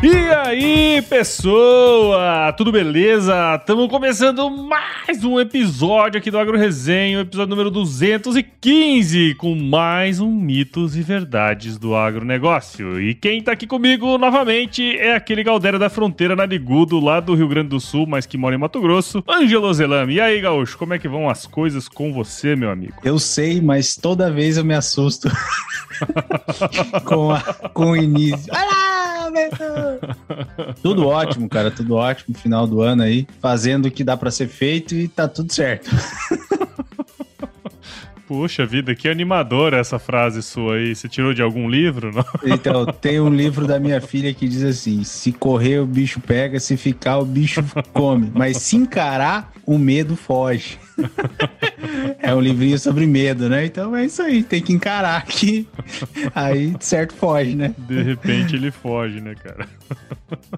E aí, pessoa? Tudo beleza? Estamos começando mais um episódio aqui do Agro Resenha, episódio número 215, com mais um mitos e verdades do agronegócio. E quem tá aqui comigo novamente é aquele Galdério da Fronteira Narigudo, lá do Rio Grande do Sul, mas que mora em Mato Grosso, Ângelo Zelame. E aí, Gaúcho, como é que vão as coisas com você, meu amigo? Eu sei, mas toda vez eu me assusto com, a, com o início. Olá, tudo ótimo, cara, tudo ótimo. Final do ano aí, fazendo o que dá para ser feito e tá tudo certo. Puxa vida, que animadora essa frase sua aí. Você tirou de algum livro? Não? Então, tem um livro da minha filha que diz assim: se correr, o bicho pega, se ficar, o bicho come. Mas se encarar, o medo foge. é um livrinho sobre medo, né? Então é isso aí, tem que encarar que aí certo foge, né? De repente ele foge, né, cara?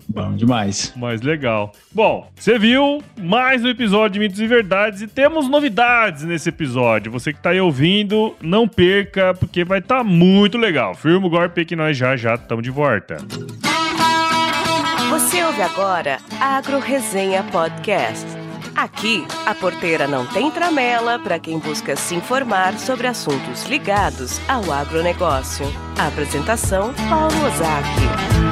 Bom demais. Mas legal. Bom, você viu mais um episódio de Mitos e Verdades e temos novidades nesse episódio. Você que tá aí ouvindo, não perca, porque vai estar tá muito legal. Firma o golpe que nós já já estamos de volta. Você ouve agora Agro Resenha Podcast. Aqui, a porteira não tem tramela para quem busca se informar sobre assuntos ligados ao agronegócio. Apresentação: Paulo Ozaki.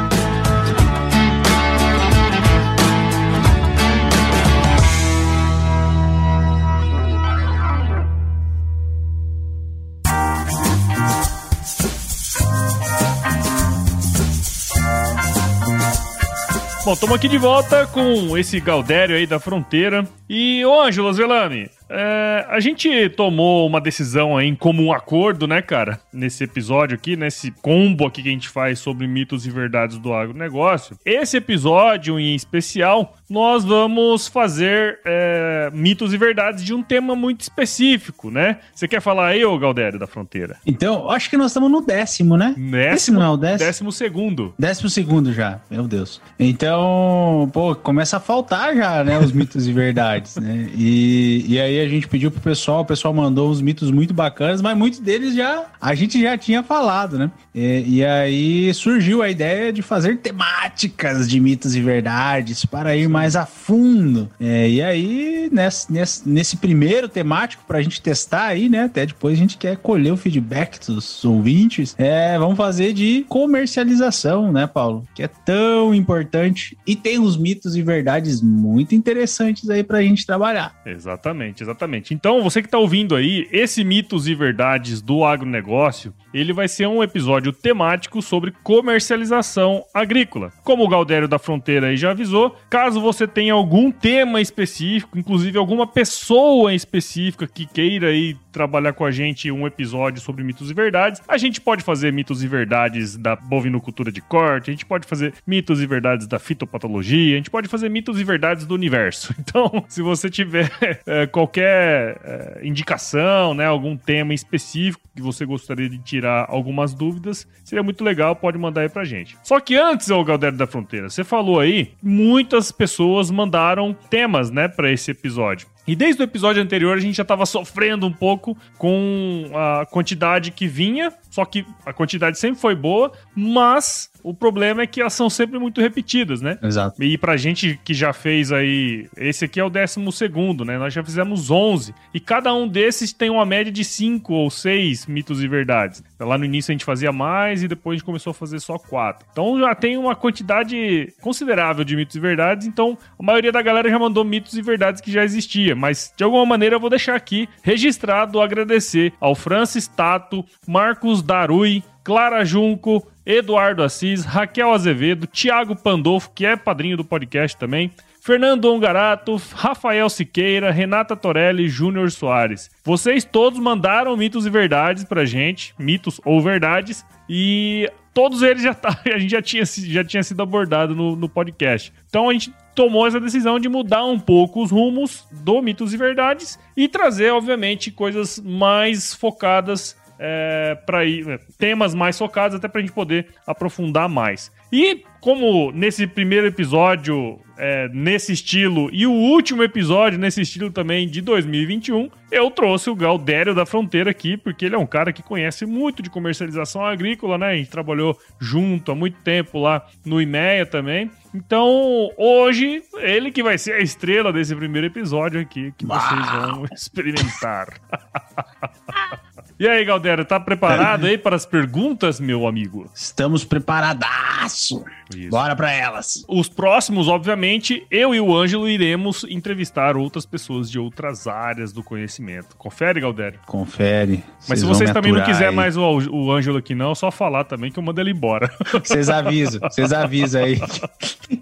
Bom, estamos aqui de volta com esse Galdério aí da fronteira. E, ô Ângelo Zelami, é, a gente tomou uma decisão aí em comum acordo, né, cara? Nesse episódio aqui, nesse combo aqui que a gente faz sobre mitos e verdades do agronegócio. Esse episódio em especial, nós vamos fazer é, mitos e verdades de um tema muito específico, né? Você quer falar aí, ô Galdério da Fronteira? Então, acho que nós estamos no décimo, né? Décimo, não é o décimo? Décimo segundo. Décimo segundo já, meu Deus. Então, pô, começa a faltar já, né, os mitos e verdades, né? E, e aí a gente pediu pro pessoal, o pessoal mandou uns mitos muito bacanas, mas muitos deles já a gente já tinha falado, né? E, e aí surgiu a ideia de fazer temáticas de mitos e verdades para ir mais a fundo. É, e aí, nesse, nesse, nesse primeiro temático, para a gente testar aí, né? Até depois a gente quer colher o feedback dos ouvintes. É, vamos fazer de comercialização, né, Paulo? Que é tão importante e tem uns mitos e verdades muito interessantes aí para a gente trabalhar. Exatamente, exatamente. Então, você que está ouvindo aí, esse mitos e verdades do agronegócio, ele vai ser um episódio temático sobre comercialização agrícola. Como o Galdério da Fronteira aí já avisou, caso você tenha algum tema específico, inclusive alguma pessoa específica que queira aí trabalhar com a gente um episódio sobre mitos e verdades, a gente pode fazer mitos e verdades da bovinocultura de corte, a gente pode fazer mitos e verdades da fitopatologia, a gente pode fazer mitos e verdades do universo. Então, se você tiver é, qualquer é, indicação, né, algum tema específico que você gostaria de tirar algumas dúvidas, seria muito legal, pode mandar aí pra gente. Só que antes, ô Galdério da Fronteira, você falou aí, muitas pessoas mandaram temas, né, para esse episódio. E desde o episódio anterior a gente já estava sofrendo um pouco com a quantidade que vinha, só que a quantidade sempre foi boa, mas o problema é que elas são sempre muito repetidas, né? Exato. E pra gente que já fez aí, esse aqui é o décimo segundo, né? Nós já fizemos 11. E cada um desses tem uma média de 5 ou 6 mitos e verdades. Lá no início a gente fazia mais e depois a gente começou a fazer só 4. Então já tem uma quantidade considerável de mitos e verdades. Então a maioria da galera já mandou mitos e verdades que já existia. Mas de alguma maneira eu vou deixar aqui registrado agradecer ao Francis Tato, Marcos Darui, Clara Junco, Eduardo Assis, Raquel Azevedo, Thiago Pandolfo, que é padrinho do podcast também, Fernando Ongarato, Rafael Siqueira, Renata Torelli Júnior Soares. Vocês todos mandaram mitos e verdades pra gente, mitos ou verdades, e todos eles já tá, a gente já tinha, já tinha sido abordado no, no podcast. Então a gente tomou essa decisão de mudar um pouco os rumos do mitos e verdades e trazer, obviamente, coisas mais focadas é, para ir temas mais focados até para a gente poder aprofundar mais. E como nesse primeiro episódio, é, nesse estilo, e o último episódio nesse estilo também de 2021, eu trouxe o Galdério da Fronteira aqui, porque ele é um cara que conhece muito de comercialização agrícola, né? A gente trabalhou junto há muito tempo lá no IMEA também. Então, hoje, ele que vai ser a estrela desse primeiro episódio aqui, que vocês vão experimentar. E aí, Galdério, tá preparado aí para as perguntas, meu amigo? Estamos preparadaço. Isso. Bora para elas. Os próximos, obviamente, eu e o Ângelo iremos entrevistar outras pessoas de outras áreas do conhecimento. Confere, Galdério? Confere. Mas se vocês também não quiserem mais o, o Ângelo aqui não, é só falar também que eu mando ele embora. Vocês avisam, vocês avisam aí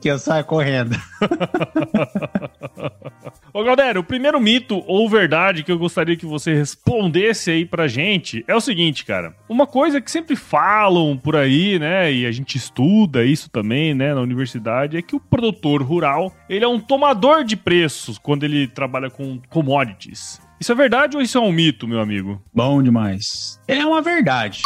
que eu saio correndo. Ô, Galdério, o primeiro mito ou verdade que eu gostaria que você respondesse aí pra gente é o seguinte, cara. Uma coisa que sempre falam por aí, né, e a gente estuda isso também, né, na universidade, é que o produtor rural, ele é um tomador de preços quando ele trabalha com commodities. Isso é verdade ou isso é um mito, meu amigo? Bom demais. É uma verdade.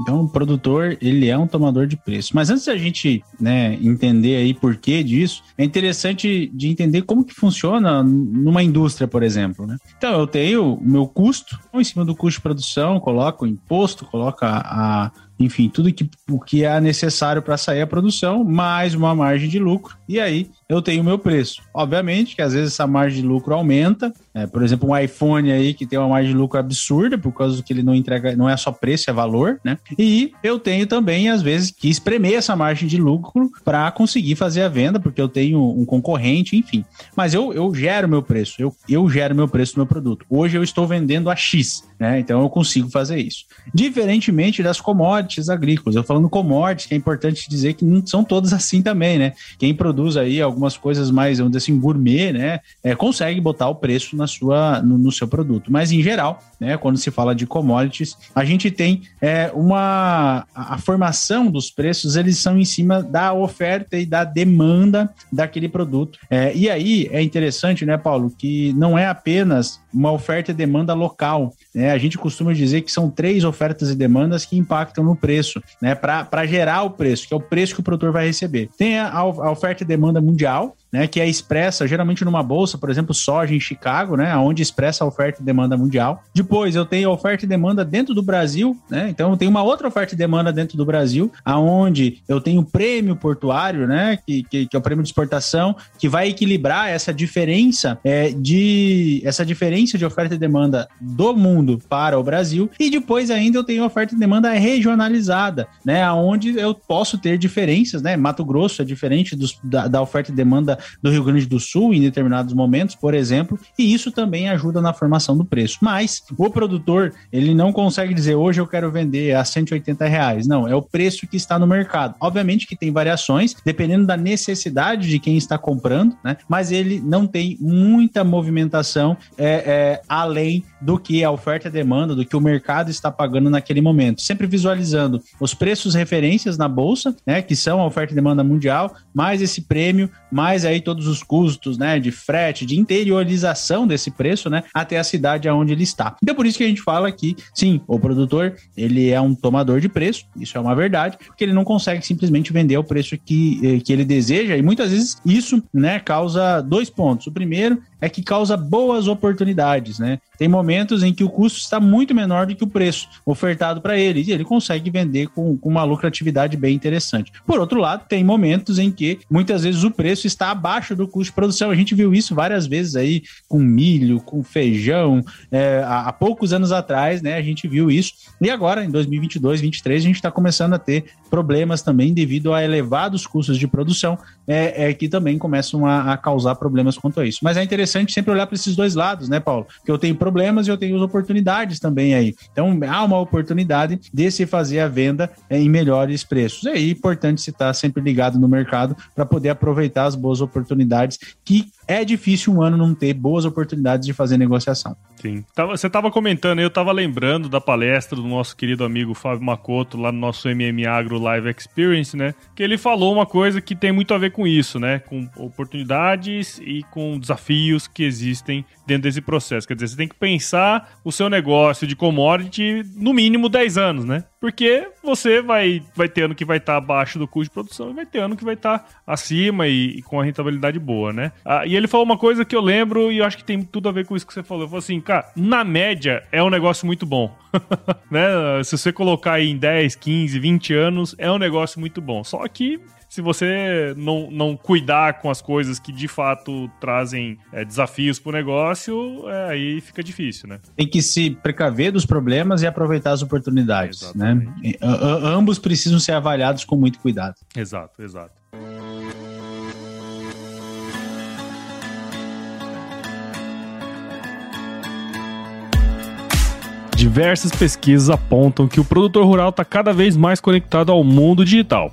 Então, o produtor, ele é um tomador de preço. Mas antes da gente né, entender aí por que disso, é interessante de entender como que funciona numa indústria, por exemplo. Né? Então, eu tenho o meu custo, em cima do custo de produção, coloco o imposto, coloco a, a enfim, tudo que, o que é necessário para sair a produção, mais uma margem de lucro, e aí eu tenho o meu preço. Obviamente que às vezes essa margem de lucro aumenta, é, por exemplo, um iPhone aí que tem uma margem de lucro absurda, por causa que ele não entrega, não é só preço, é valor, né? E eu tenho também, às vezes, que espremer essa margem de lucro para conseguir fazer a venda, porque eu tenho um concorrente, enfim. Mas eu, eu gero meu preço, eu, eu gero meu preço do meu produto. Hoje eu estou vendendo a X, né? Então eu consigo fazer isso. Diferentemente das commodities agrícolas. Eu falando commodities, que é importante dizer que não são todas assim também, né? Quem produz aí algumas coisas mais, vamos dizer assim, gourmet, né? É, consegue botar o preço na sua, no, no, seu produto. Mas em geral, né? Quando se fala de commodities, a gente tem é, uma a formação dos preços, eles são em cima da oferta e da demanda daquele produto. É, e aí é interessante, né, Paulo, que não é apenas uma oferta e demanda local. Né? A gente costuma dizer que são três ofertas e demandas que impactam no preço, né? Para gerar o preço, que é o preço que o produtor vai receber. Tem a, a oferta e demanda mundial, né, que é expressa geralmente numa bolsa, por exemplo, soja em Chicago, né, onde expressa a oferta e demanda mundial. Depois eu tenho oferta e demanda dentro do Brasil, né, então eu tenho uma outra oferta e demanda dentro do Brasil, aonde eu tenho o prêmio portuário, né, que, que, que, é o prêmio de exportação, que vai equilibrar essa diferença é, de essa diferença de oferta e demanda do mundo para o Brasil. E depois ainda eu tenho oferta e demanda regionalizada, né, aonde eu posso ter diferenças, né, Mato Grosso é diferente dos, da, da oferta e demanda do Rio Grande do Sul em determinados momentos, por exemplo, e isso também ajuda na formação do preço. Mas o produtor, ele não consegue dizer hoje eu quero vender a 180 reais. Não, é o preço que está no mercado. Obviamente que tem variações, dependendo da necessidade de quem está comprando, né? Mas ele não tem muita movimentação é, é, além do que a oferta e demanda, do que o mercado está pagando naquele momento. Sempre visualizando os preços referências na bolsa, né? Que são a oferta e demanda mundial, mais esse prêmio, mais aí todos os custos, né, de frete, de interiorização desse preço, né, até a cidade aonde ele está. Então por isso que a gente fala que, sim, o produtor, ele é um tomador de preço, isso é uma verdade, porque ele não consegue simplesmente vender o preço que, eh, que ele deseja e muitas vezes isso, né, causa dois pontos. O primeiro é que causa boas oportunidades, né? Tem momentos em que o custo está muito menor do que o preço ofertado para ele e ele consegue vender com, com, uma lucratividade bem interessante. Por outro lado, tem momentos em que muitas vezes o preço está abaixo do custo de produção. A gente viu isso várias vezes aí com milho, com feijão. É, há, há, poucos anos atrás, né? A gente viu isso. E agora, em 2022, 2023, a gente está começando a ter problemas também devido a elevados custos de produção, é, é que também começam a, a causar problemas quanto a isso. Mas é interessante sempre olhar para esses dois lados, né, Paulo? Porque eu tenho problemas e eu tenho oportunidades também aí. Então, há uma oportunidade de se fazer a venda é, em melhores preços. É importante se estar sempre ligado no mercado para poder aproveitar as boas oportunidades que é difícil um ano não ter boas oportunidades de fazer negociação. Sim. Você estava comentando, eu estava lembrando da palestra do nosso querido amigo Fábio Macoto lá no nosso MM Agro Live Experience, né? Que ele falou uma coisa que tem muito a ver com isso, né? Com oportunidades e com desafios que existem dentro desse processo. Quer dizer, você tem que pensar o seu negócio de commodity no mínimo 10 anos, né? Porque você vai, vai ter ano que vai estar tá abaixo do custo de produção e vai ter ano que vai estar tá acima e, e, com a rentabilidade boa, né? Ah, e ele falou uma coisa que eu lembro e eu acho que tem tudo a ver com isso que você falou. Ele falou assim, cara, na média é um negócio muito bom. né? Se você colocar aí em 10, 15, 20 anos, é um negócio muito bom. Só que se você não, não cuidar com as coisas que de fato trazem é, desafios para o negócio, é, aí fica difícil, né? Tem que se precaver dos problemas e aproveitar as oportunidades, né? Exatamente. né? ambos precisam ser avaliados com muito cuidado. Exato, exato. Diversas pesquisas apontam que o produtor rural está cada vez mais conectado ao mundo digital.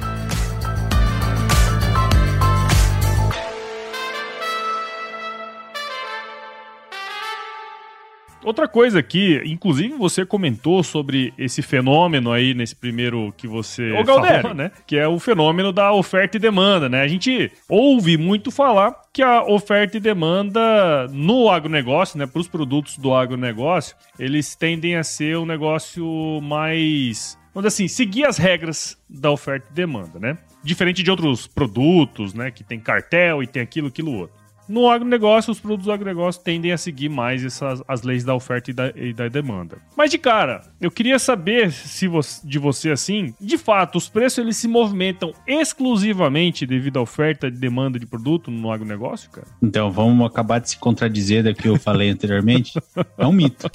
Outra coisa aqui, inclusive você comentou sobre esse fenômeno aí nesse primeiro que você Ô, falou, né? Que é o fenômeno da oferta e demanda, né? A gente ouve muito falar que a oferta e demanda no agronegócio, né, para os produtos do agronegócio, eles tendem a ser um negócio mais, vamos dizer assim, seguir as regras da oferta e demanda, né? Diferente de outros produtos, né, que tem cartel e tem aquilo, aquilo outro. No agronegócio, os produtos do agronegócio tendem a seguir mais essas, as leis da oferta e da, e da demanda. Mas de cara, eu queria saber se você, de você assim, de fato, os preços eles se movimentam exclusivamente devido à oferta e demanda de produto no agronegócio, cara? Então, vamos acabar de se contradizer do que eu falei anteriormente. É um mito.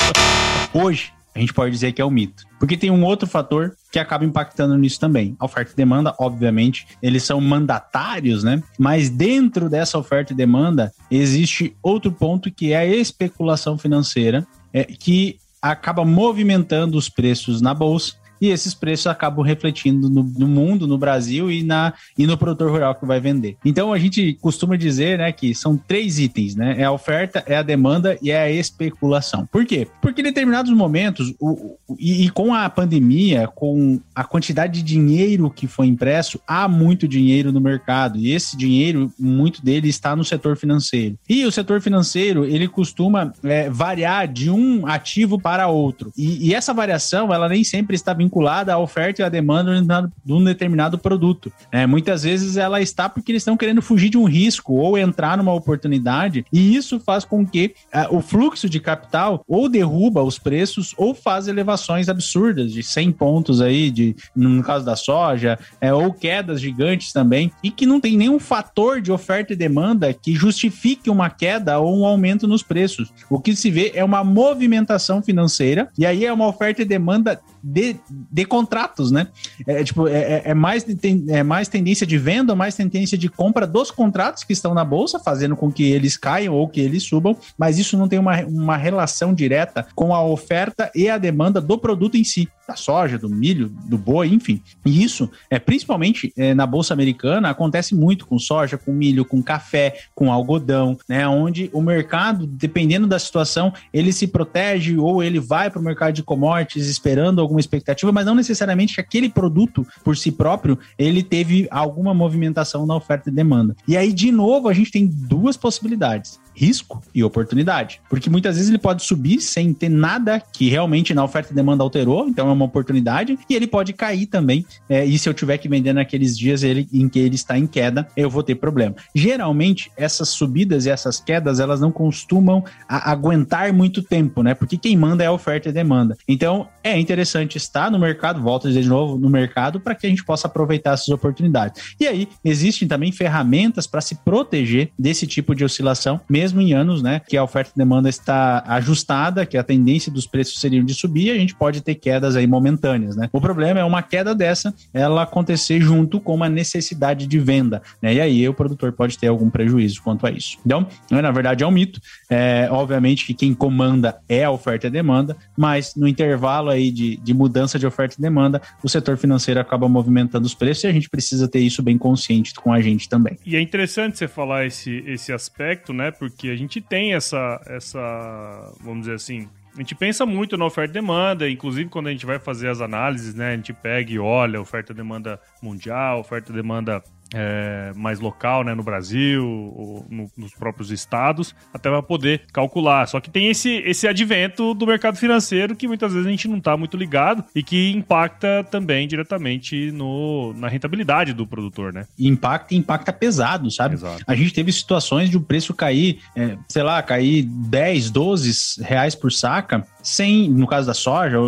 Hoje, a gente pode dizer que é um mito. Porque tem um outro fator que acaba impactando nisso também. A oferta e demanda, obviamente, eles são mandatários, né? Mas dentro dessa oferta e demanda, existe outro ponto que é a especulação financeira, é, que acaba movimentando os preços na bolsa e esses preços acabam refletindo no, no, mundo, no Brasil e, na, e no produtor rural que vai vender. Então a gente costuma dizer né, que são três itens, né? É a oferta, é a demanda e é a especulação. Por quê? Porque em determinados momentos, o, o e, e, com a pandemia, com a quantidade de dinheiro que foi impresso, há muito dinheiro no mercado. E esse dinheiro, muito dele está no setor financeiro. E o setor financeiro, ele costuma é, variar de um ativo para outro. E, e essa variação, ela nem sempre está vinculada à oferta e à demanda de um determinado produto. É, muitas vezes ela está porque eles estão querendo fugir de um risco ou entrar numa oportunidade, e isso faz com que é, o fluxo de capital ou derruba os preços ou faz elevações absurdas de 100 pontos aí, de, no caso da soja, é, ou quedas gigantes também, e que não tem nenhum fator de oferta e demanda que justifique uma queda ou um aumento nos preços. O que se vê é uma movimentação financeira, e aí é uma oferta e demanda de, de contratos, né? É, tipo, é, é, é mais, é mais tendência de venda, mais tendência de compra dos contratos que estão na bolsa, fazendo com que eles caiam ou que eles subam, mas isso não tem uma, uma relação direta com a oferta e a demanda do produto em si, da soja, do milho, do boi, enfim. E isso, é principalmente é, na bolsa americana, acontece muito com soja, com milho, com café, com algodão, né? Onde o mercado, dependendo da situação, ele se protege ou ele vai para o mercado de commodities esperando alguma expectativa, mas não necessariamente que aquele produto por si próprio ele teve alguma movimentação na oferta e demanda. E aí, de novo, a gente tem duas possibilidades risco e oportunidade. Porque muitas vezes ele pode subir sem ter nada que realmente na oferta e demanda alterou, então é uma oportunidade, e ele pode cair também. É, e se eu tiver que vender naqueles dias ele, em que ele está em queda, eu vou ter problema. Geralmente, essas subidas e essas quedas, elas não costumam aguentar muito tempo, né? Porque quem manda é a oferta e demanda. Então, é interessante estar no mercado, volto a dizer de novo, no mercado, para que a gente possa aproveitar essas oportunidades. E aí, existem também ferramentas para se proteger desse tipo de oscilação, mesmo mesmo em anos, né, que a oferta e demanda está ajustada, que a tendência dos preços seriam de subir, a gente pode ter quedas aí momentâneas, né? O problema é uma queda dessa, ela acontecer junto com uma necessidade de venda, né? E aí o produtor pode ter algum prejuízo quanto a isso. Então, né, na verdade é um mito. É, obviamente que quem comanda é a oferta e demanda, mas no intervalo aí de, de mudança de oferta e demanda, o setor financeiro acaba movimentando os preços e a gente precisa ter isso bem consciente com a gente também. E é interessante você falar esse, esse aspecto, né? Porque porque a gente tem essa, essa, vamos dizer assim, a gente pensa muito na oferta e demanda, inclusive quando a gente vai fazer as análises, né? A gente pega e olha oferta e demanda mundial, oferta e demanda é, mais local, né, no Brasil, ou no, nos próprios estados, até para poder calcular. Só que tem esse, esse advento do mercado financeiro que muitas vezes a gente não está muito ligado e que impacta também diretamente no, na rentabilidade do produtor, né? Impacta e impacta pesado, sabe? Exato. A gente teve situações de o preço cair, é, sei lá, cair 10, 12 reais por saca, sem, no caso da soja,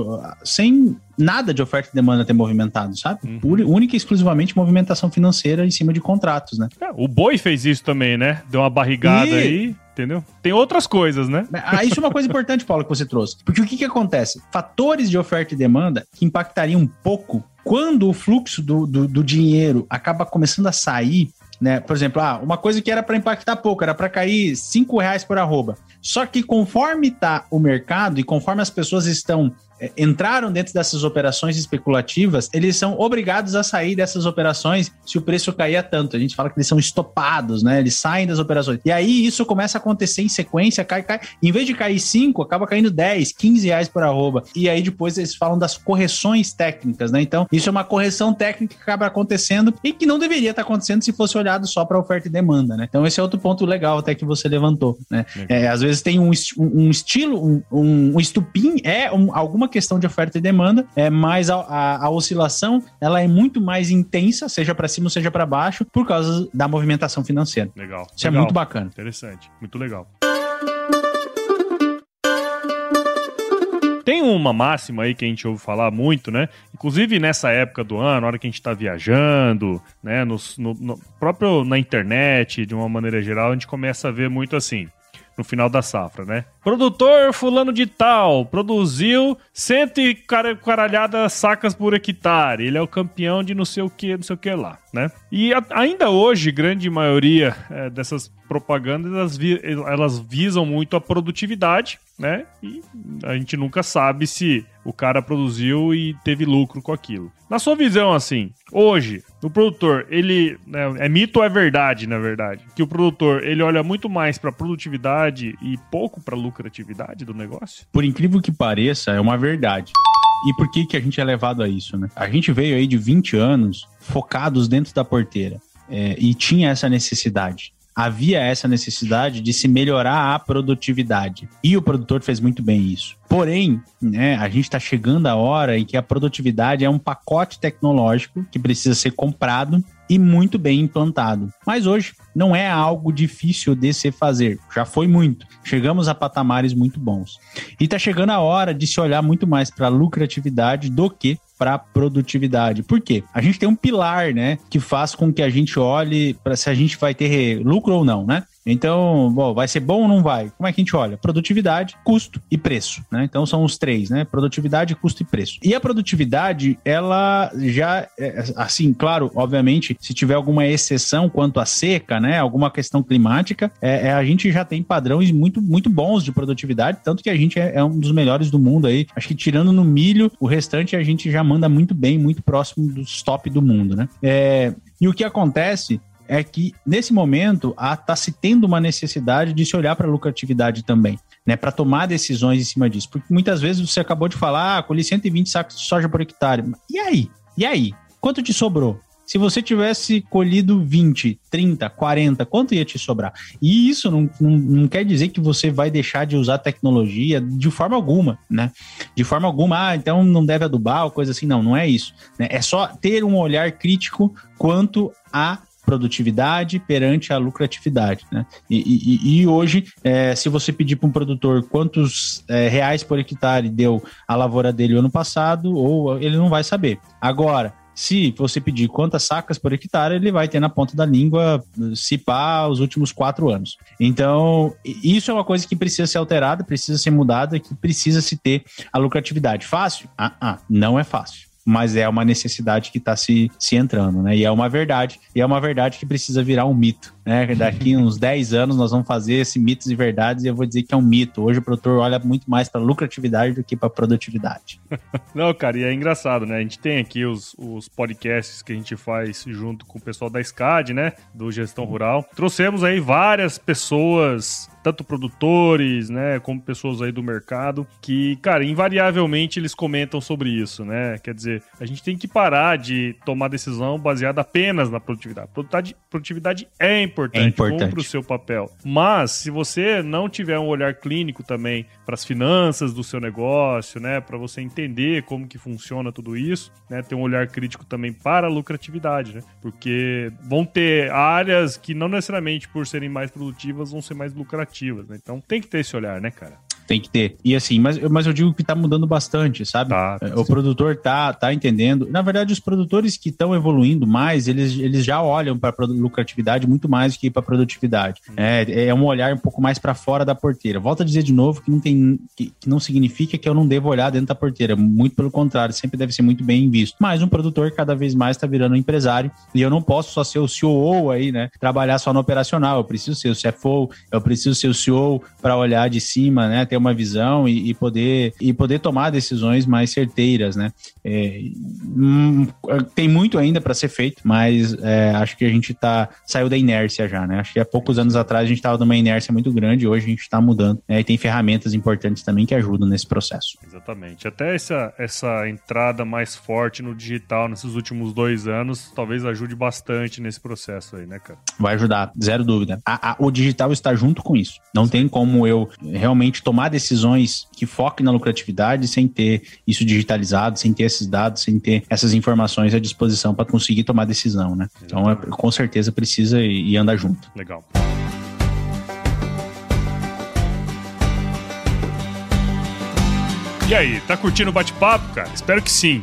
sem nada de oferta e demanda ter movimentado, sabe? Uhum. Única e exclusivamente movimentação financeira em cima de contratos, né? É, o boi fez isso também, né? Deu uma barrigada e... aí entendeu? Tem outras coisas, né? Ah, isso é uma coisa importante, Paulo, que você trouxe. Porque o que, que acontece? Fatores de oferta e demanda que impactariam um pouco quando o fluxo do, do, do dinheiro acaba começando a sair, né? Por exemplo, ah, uma coisa que era para impactar pouco, era para cair cinco reais por arroba. Só que conforme está o mercado e conforme as pessoas estão é, entraram dentro dessas operações especulativas, eles são obrigados a sair dessas operações se o preço cair a tanto. A gente fala que eles são estopados, né? Eles saem das operações. E aí isso começa a acontecer em sequência, cai, cai. Em vez de cair 5, acaba caindo 10, 15 reais por arroba. E aí depois eles falam das correções técnicas, né? Então, isso é uma correção técnica que acaba acontecendo e que não deveria estar acontecendo se fosse olhado só para oferta e demanda, né? Então, esse é outro ponto legal até que você levantou, né? É, às vezes tem um, um estilo, um, um estupim, é um, alguma questão de oferta e demanda, é, mas a, a, a oscilação ela é muito mais intensa, seja para cima ou seja para baixo, por causa da movimentação financeira. Legal. Isso é legal. é muito bacana. Interessante, muito legal. Tem uma máxima aí que a gente ouve falar muito, né? Inclusive nessa época do ano, na hora que a gente tá viajando, né? No, no, no, próprio na internet, de uma maneira geral, a gente começa a ver muito assim no final da safra, né? Produtor fulano de tal produziu cento e caralhada sacas por hectare. Ele é o campeão de não sei o que, não sei o que lá, né? E ainda hoje, grande maioria é, dessas propagandas, elas, vi, elas visam muito a produtividade, né? E a gente nunca sabe se o cara produziu e teve lucro com aquilo. Na sua visão, assim, hoje, o produtor, ele né, é mito ou é verdade, na verdade, que o produtor ele olha muito mais para produtividade e pouco para lucratividade do negócio? Por incrível que pareça, é uma verdade. E por que que a gente é levado a isso, né? A gente veio aí de 20 anos focados dentro da porteira é, e tinha essa necessidade havia essa necessidade de se melhorar a produtividade. E o produtor fez muito bem isso. Porém, né, a gente está chegando a hora em que a produtividade é um pacote tecnológico que precisa ser comprado e muito bem implantado. Mas hoje não é algo difícil de se fazer, já foi muito. Chegamos a patamares muito bons. E está chegando a hora de se olhar muito mais para lucratividade do que para produtividade. Por quê? A gente tem um pilar, né, que faz com que a gente olhe para se a gente vai ter lucro ou não, né? Então, bom, vai ser bom ou não vai? Como é que a gente olha? Produtividade, custo e preço, né? Então são os três, né? Produtividade, custo e preço. E a produtividade, ela já, é, assim, claro, obviamente, se tiver alguma exceção quanto à seca, né? Alguma questão climática, é, é, a gente já tem padrões muito, muito bons de produtividade, tanto que a gente é, é um dos melhores do mundo aí. Acho que tirando no milho, o restante a gente já manda muito bem, muito próximo do top do mundo, né? É, e o que acontece é que nesse momento está se tendo uma necessidade de se olhar para a lucratividade também, né, para tomar decisões em cima disso, porque muitas vezes você acabou de falar, ah, colhi 120 sacos de soja por hectare, e aí? E aí? Quanto te sobrou? Se você tivesse colhido 20, 30, 40, quanto ia te sobrar? E isso não, não, não, quer dizer que você vai deixar de usar tecnologia de forma alguma, né? De forma alguma, ah, então não deve adubar ou coisa assim. Não, não é isso. Né? É só ter um olhar crítico quanto a produtividade perante a lucratividade. Né? E, e, e hoje, é, se você pedir para um produtor quantos é, reais por hectare deu a lavoura dele ano passado, ou ele não vai saber. Agora, se você pedir quantas sacas por hectare, ele vai ter na ponta da língua se pá os últimos quatro anos. Então, isso é uma coisa que precisa ser alterada, precisa ser mudada, que precisa se ter a lucratividade. Fácil? Ah, ah não é fácil mas é uma necessidade que está se, se entrando, né? E é uma verdade, e é uma verdade que precisa virar um mito, né? Daqui uns 10 anos nós vamos fazer esse mitos e verdades e eu vou dizer que é um mito. Hoje o produtor olha muito mais para lucratividade do que para produtividade. Não, cara, e é engraçado, né? A gente tem aqui os, os podcasts que a gente faz junto com o pessoal da SCAD, né? Do Gestão Rural. Trouxemos aí várias pessoas tanto produtores, né, como pessoas aí do mercado, que, cara, invariavelmente eles comentam sobre isso, né? Quer dizer, a gente tem que parar de tomar decisão baseada apenas na produtividade. Produtividade, produtividade é importante, é importante. cumpre o seu papel. Mas, se você não tiver um olhar clínico também para as finanças do seu negócio, né, para você entender como que funciona tudo isso, né, ter um olhar crítico também para a lucratividade, né? Porque vão ter áreas que não necessariamente por serem mais produtivas vão ser mais lucrativas né? Então tem que ter esse olhar, né, cara? Tem que ter. E assim, mas, mas eu digo que tá mudando bastante, sabe? Tá, o sim. produtor tá, tá entendendo. Na verdade, os produtores que estão evoluindo mais, eles, eles já olham para lucratividade muito mais do que para produtividade. Hum. É, é um olhar um pouco mais para fora da porteira. Volto a dizer de novo que não tem que, que, não significa que eu não devo olhar dentro da porteira. Muito pelo contrário, sempre deve ser muito bem visto. Mas um produtor cada vez mais está virando um empresário e eu não posso só ser o CEO aí, né? Trabalhar só no operacional. Eu preciso ser o CFO, eu preciso ser o CEO para olhar de cima, né? Ter uma visão e, e, poder, e poder tomar decisões mais certeiras, né? É, hum, tem muito ainda para ser feito, mas é, acho que a gente tá, saiu da inércia já, né? Acho que há poucos anos atrás a gente estava numa inércia muito grande, hoje a gente está mudando. Né? E tem ferramentas importantes também que ajudam nesse processo. Exatamente. Até essa, essa entrada mais forte no digital nesses últimos dois anos talvez ajude bastante nesse processo aí, né, cara? Vai ajudar, zero dúvida. A, a, o digital está junto com isso. Não Sim. tem como eu realmente tomar decisões que foquem na lucratividade sem ter isso digitalizado, sem ter esses dados, sem ter essas informações à disposição para conseguir tomar decisão, né? Então, é, com certeza precisa e, e anda junto. Legal. E aí, tá curtindo o bate-papo, cara? Espero que sim.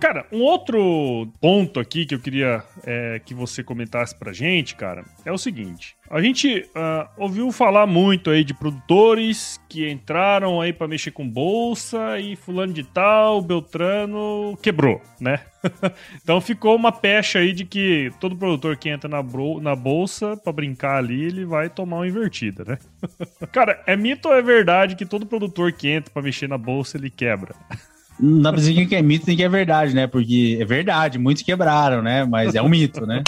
Cara, um outro ponto aqui que eu queria é, que você comentasse pra gente, cara, é o seguinte. A gente uh, ouviu falar muito aí de produtores que entraram aí para mexer com bolsa e fulano de tal, Beltrano, quebrou, né? então ficou uma pecha aí de que todo produtor que entra na, na bolsa para brincar ali, ele vai tomar uma invertida, né? Cara, é mito ou é verdade que todo produtor que entra para mexer na bolsa, ele quebra? Não dá pra dizer que é mito nem que é verdade, né? Porque é verdade, muitos quebraram, né? Mas é um mito, né?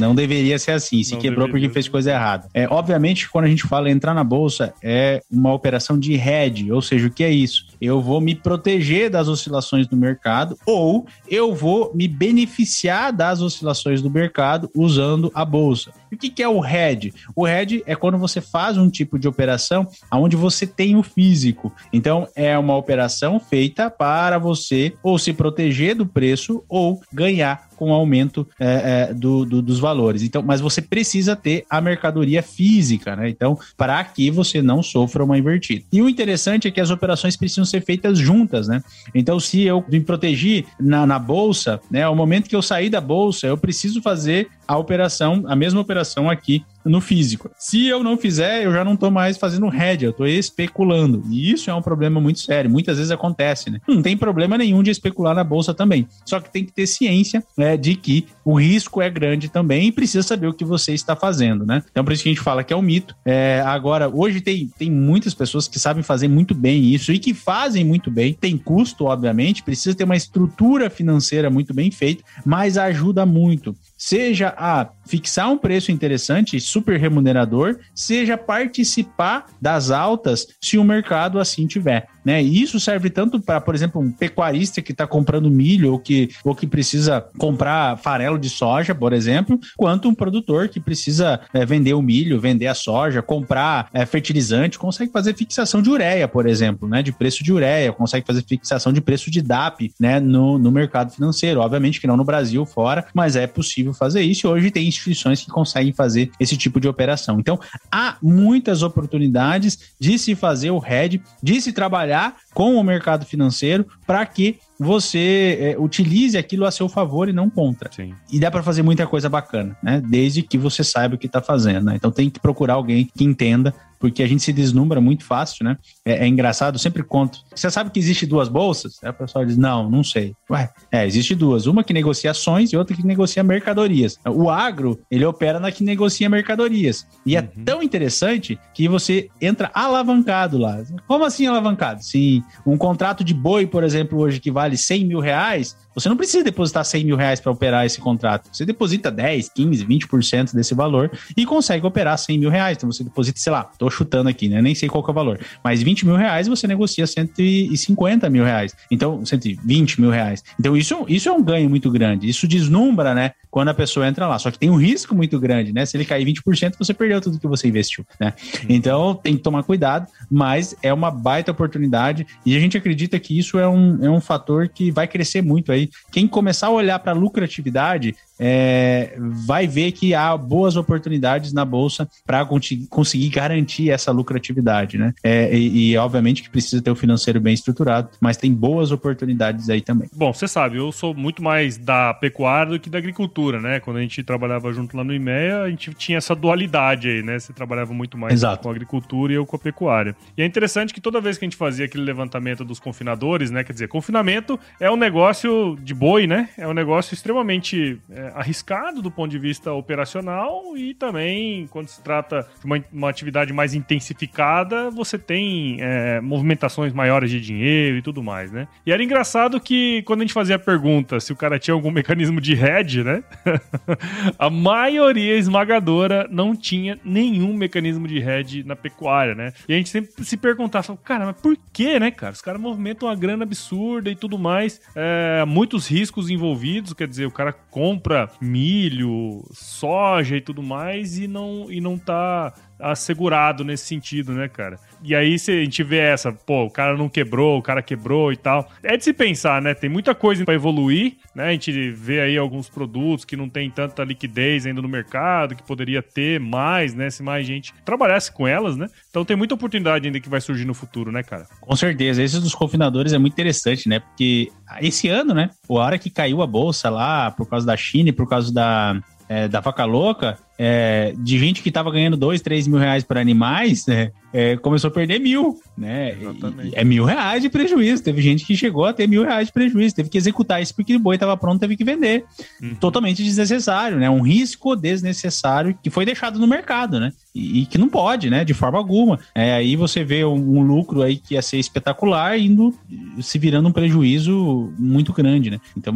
Não deveria ser assim. Se não quebrou deveria. porque fez coisa errada. É, obviamente, quando a gente fala entrar na bolsa, é uma operação de hedge, ou seja, o que é isso? Eu vou me proteger das oscilações do mercado ou eu vou me beneficiar das oscilações do mercado usando a bolsa. O que, que é o hedge? O hedge é quando você faz um tipo de operação onde você tem o físico. Então, é uma operação feita para você ou se proteger do preço ou ganhar com o aumento é, é, do, do, dos valores. Então, mas você precisa ter a mercadoria física, né? Então, para que você não sofra uma invertida. E o interessante é que as operações precisam ser feitas juntas, né? Então, se eu me proteger na, na bolsa, né? Ao momento que eu sair da bolsa, eu preciso fazer a operação, a mesma operação aqui no físico. Se eu não fizer, eu já não estou mais fazendo hedge, eu estou especulando. E isso é um problema muito sério. Muitas vezes acontece, né? Não tem problema nenhum de especular na bolsa também. Só que tem que ter ciência né, de que o risco é grande também e precisa saber o que você está fazendo, né? Então, por isso que a gente fala que é um mito. É, agora, hoje tem, tem muitas pessoas que sabem fazer muito bem isso e que fazem muito bem. Tem custo, obviamente, precisa ter uma estrutura financeira muito bem feita, mas ajuda muito seja a fixar um preço interessante, super remunerador, seja participar das altas se o mercado assim tiver. Né? E isso serve tanto para, por exemplo, um pecuarista que está comprando milho ou que, ou que precisa comprar farelo de soja, por exemplo, quanto um produtor que precisa é, vender o milho, vender a soja, comprar é, fertilizante, consegue fazer fixação de ureia, por exemplo, né? de preço de ureia, consegue fazer fixação de preço de DAP né? no, no mercado financeiro. Obviamente que não no Brasil, fora, mas é possível fazer isso e hoje tem instituições que conseguem fazer esse tipo de operação. Então, há muitas oportunidades de se fazer o hedge, de se trabalhar com o mercado financeiro para que você é, utilize aquilo a seu favor e não contra. Sim. E dá para fazer muita coisa bacana, né? Desde que você saiba o que está fazendo. Né? Então tem que procurar alguém que entenda porque a gente se deslumbra muito fácil, né? É, é engraçado, eu sempre conto. Você sabe que existe duas bolsas? Aí o pessoal diz, não, não sei. Ué, é, existe duas. Uma que negocia ações e outra que negocia mercadorias. O agro, ele opera na que negocia mercadorias. E é uhum. é tão interessante que você entra alavancado lá. Como assim alavancado? Se um contrato de boi, por exemplo, hoje que vale 100 mil reais, você não precisa depositar 100 mil reais para operar esse contrato. Você deposita 10, 15, 20% desse valor e consegue operar 100 mil reais. Então você deposita, sei lá, tô chutando aqui, né? Nem sei qual é o valor. Mas 20 mil reais você negocia 150 mil reais. Então, 120 mil reais. Então isso, isso é um ganho muito grande. Isso deslumbra, né? Quando a pessoa entra lá. Só que tem um risco muito grande, né? Se ele cair 20%, você perdeu tudo que você investiu, né? Então tem que tomar cuidado, mas é uma baita oportunidade e a gente acredita que isso é um, é um fator que vai crescer muito aí quem começar a olhar para a lucratividade é, vai ver que há boas oportunidades na bolsa para conseguir garantir essa lucratividade, né? É, e, e, obviamente que precisa ter o financeiro bem estruturado, mas tem boas oportunidades aí também. Bom, você sabe, eu sou muito mais da pecuária do que da agricultura, né? Quando a gente trabalhava junto lá no IMEA, a gente tinha essa dualidade aí, né? Você trabalhava muito mais Exato. com a agricultura e eu com a pecuária. E é interessante que toda vez que a gente fazia aquele levantamento dos confinadores, né? Quer dizer, confinamento é um negócio de boi, né? É um negócio extremamente é, arriscado do ponto de vista operacional e também, quando se trata de uma, uma atividade mais intensificada, você tem é, movimentações maiores de dinheiro e tudo mais, né? E era engraçado que quando a gente fazia a pergunta se o cara tinha algum mecanismo de hedge, né? a maioria esmagadora não tinha nenhum mecanismo de hedge na pecuária, né? E a gente sempre se perguntava, cara, mas por que, né, cara? Os caras movimentam uma grana absurda e tudo mais, é, muitos riscos envolvidos, quer dizer, o cara compra milho, soja e tudo mais e não, e não tá assegurado nesse sentido, né, cara? E aí se a gente vê essa, pô, o cara não quebrou, o cara quebrou e tal. É de se pensar, né? Tem muita coisa para evoluir, né? A gente vê aí alguns produtos que não tem tanta liquidez ainda no mercado, que poderia ter mais, né? Se mais gente trabalhasse com elas, né? Então tem muita oportunidade ainda que vai surgir no futuro, né, cara? Com certeza. Esse dos confinadores é muito interessante, né? Porque esse ano, né? A hora que caiu a bolsa lá, por causa da China e por causa da, é, da vaca louca, é, de gente que estava ganhando dois, três mil reais por animais, né, é, começou a perder mil, né? E, é mil reais de prejuízo. Teve gente que chegou a ter mil reais de prejuízo, teve que executar isso porque o boi estava pronto, teve que vender. Uhum. Totalmente desnecessário, né? Um risco desnecessário que foi deixado no mercado, né? E, e que não pode, né? De forma alguma. É, aí você vê um, um, lucro aí que ia ser espetacular indo se virando um prejuízo muito grande, né? Então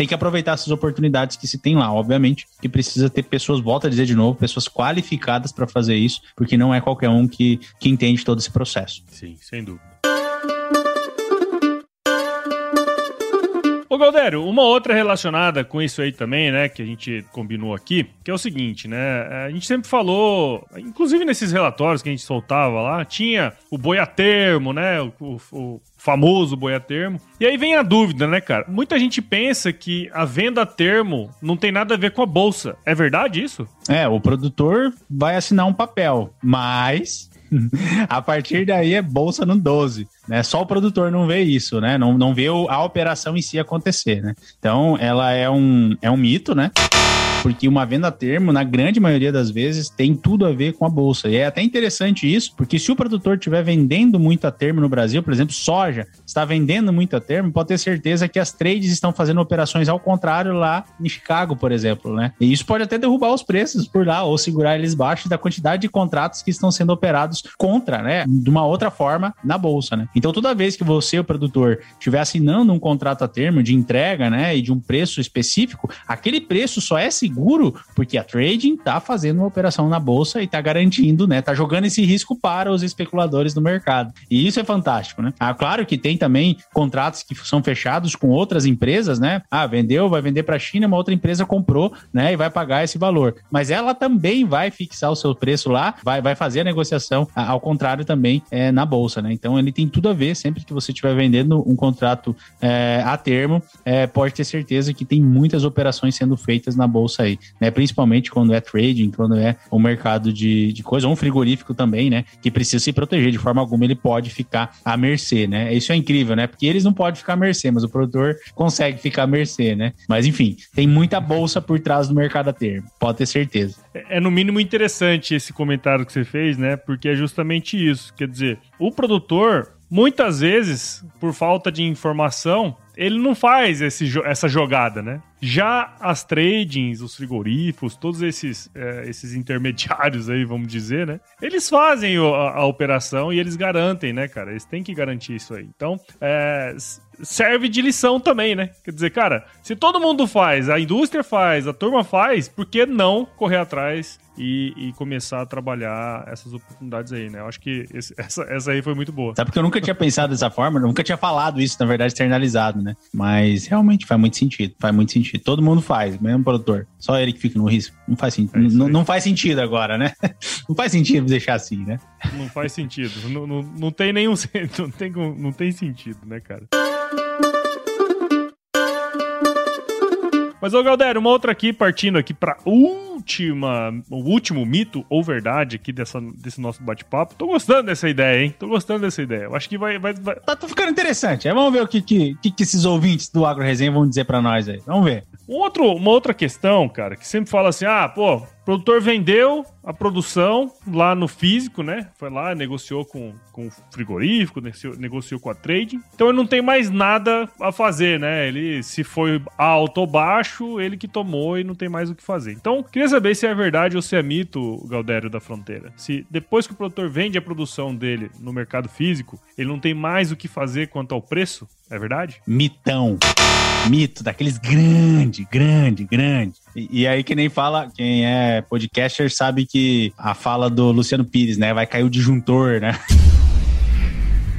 tem que aproveitar essas oportunidades que se tem lá, obviamente, que precisa ter pessoas, volta a dizer de novo, pessoas qualificadas para fazer isso, porque não é qualquer um que, que entende todo esse processo. Sim, sem dúvida. Ô Galdério, uma outra relacionada com isso aí também, né, que a gente combinou aqui, que é o seguinte, né, a gente sempre falou, inclusive nesses relatórios que a gente soltava lá, tinha o boi a termo, né, o, o famoso boi a termo. E aí vem a dúvida, né, cara? Muita gente pensa que a venda a termo não tem nada a ver com a bolsa. É verdade isso? É, o produtor vai assinar um papel, mas a partir daí é bolsa no 12, né? Só o produtor não vê isso, né? Não, não vê a operação em si acontecer, né? Então, ela é um, é um mito, né? Porque uma venda a termo, na grande maioria das vezes, tem tudo a ver com a bolsa. E é até interessante isso, porque se o produtor estiver vendendo muito a termo no Brasil, por exemplo, soja, está vendendo muito a termo, pode ter certeza que as trades estão fazendo operações ao contrário lá em Chicago, por exemplo, né? E isso pode até derrubar os preços por lá ou segurar eles baixos da quantidade de contratos que estão sendo operados contra, né? De uma outra forma na bolsa, né? Então, toda vez que você, o produtor, estiver assinando um contrato a termo de entrega, né, e de um preço específico, aquele preço só é seguro, porque a trading está fazendo uma operação na bolsa e está garantindo, né? Tá jogando esse risco para os especuladores do mercado. E isso é fantástico, né? Ah, claro que tem também contratos que são fechados com outras empresas, né? Ah, vendeu, vai vender para a China, uma outra empresa comprou, né? E vai pagar esse valor. Mas ela também vai fixar o seu preço lá, vai, vai fazer a negociação, ao contrário também é, na bolsa, né? Então ele tem tudo a ver, sempre que você estiver vendendo um contrato é, a termo, é, pode ter certeza que tem muitas operações sendo feitas na bolsa aí, né? Principalmente quando é trading, quando é um mercado de, de coisa, ou um frigorífico também, né? Que precisa se proteger, de forma alguma ele pode ficar à mercê, né? Isso é incrível, né? Porque eles não podem ficar à mercê, mas o produtor consegue ficar à mercê, né? Mas enfim, tem muita bolsa por trás do mercado a termo, pode ter certeza. É, é no mínimo interessante esse comentário que você fez, né? Porque é justamente isso. Quer dizer, o produtor, muitas vezes, por falta de informação, ele não faz esse, essa jogada, né? Já as tradings, os frigoríficos, todos esses, é, esses intermediários aí, vamos dizer, né? Eles fazem a, a, operação e eles garantem, né, cara? Eles têm que garantir isso aí. Então, é, serve de lição também, né? Quer dizer, cara, se todo mundo faz, a indústria faz, a turma faz, por que não correr atrás e, e começar a trabalhar essas oportunidades aí, né? Eu acho que esse, essa, essa aí foi muito boa. Sabe porque eu nunca tinha pensado dessa forma, nunca tinha falado isso, na verdade, externalizado, né? Mas realmente faz muito sentido, faz muito sentido. Todo mundo faz, mesmo produtor. Só ele que fica no risco. Não faz sentido. É não, faz sentido agora, né? Não faz sentido deixar assim, né? Não faz sentido. não, não, não tem nenhum. Não tem, não tem sentido, né, cara? Mas, ô Galdério, uma outra aqui, partindo aqui pra última, o último mito ou verdade aqui dessa, desse nosso bate-papo. Tô gostando dessa ideia, hein? Tô gostando dessa ideia. Eu acho que vai... vai, vai... Tá, tá ficando interessante. É, vamos ver o que, que, que, esses ouvintes do Agro Resenha vão dizer pra nós aí. Vamos ver. Um outro, uma outra questão, cara, que sempre fala assim, ah, pô, o produtor vendeu a produção lá no físico, né? Foi lá, negociou com, com o frigorífico, negociou, negociou com a trading. Então ele não tem mais nada a fazer, né? Ele, se foi alto ou baixo, ele que tomou e não tem mais o que fazer. Então, queria saber se é verdade ou se é mito, Galdério da Fronteira. Se depois que o produtor vende a produção dele no mercado físico, ele não tem mais o que fazer quanto ao preço, é verdade? Mitão mito, daqueles grande, grande, grande. E, e, aí, que nem fala, quem é podcaster sabe que a fala do Luciano Pires, né? Vai cair o disjuntor, né?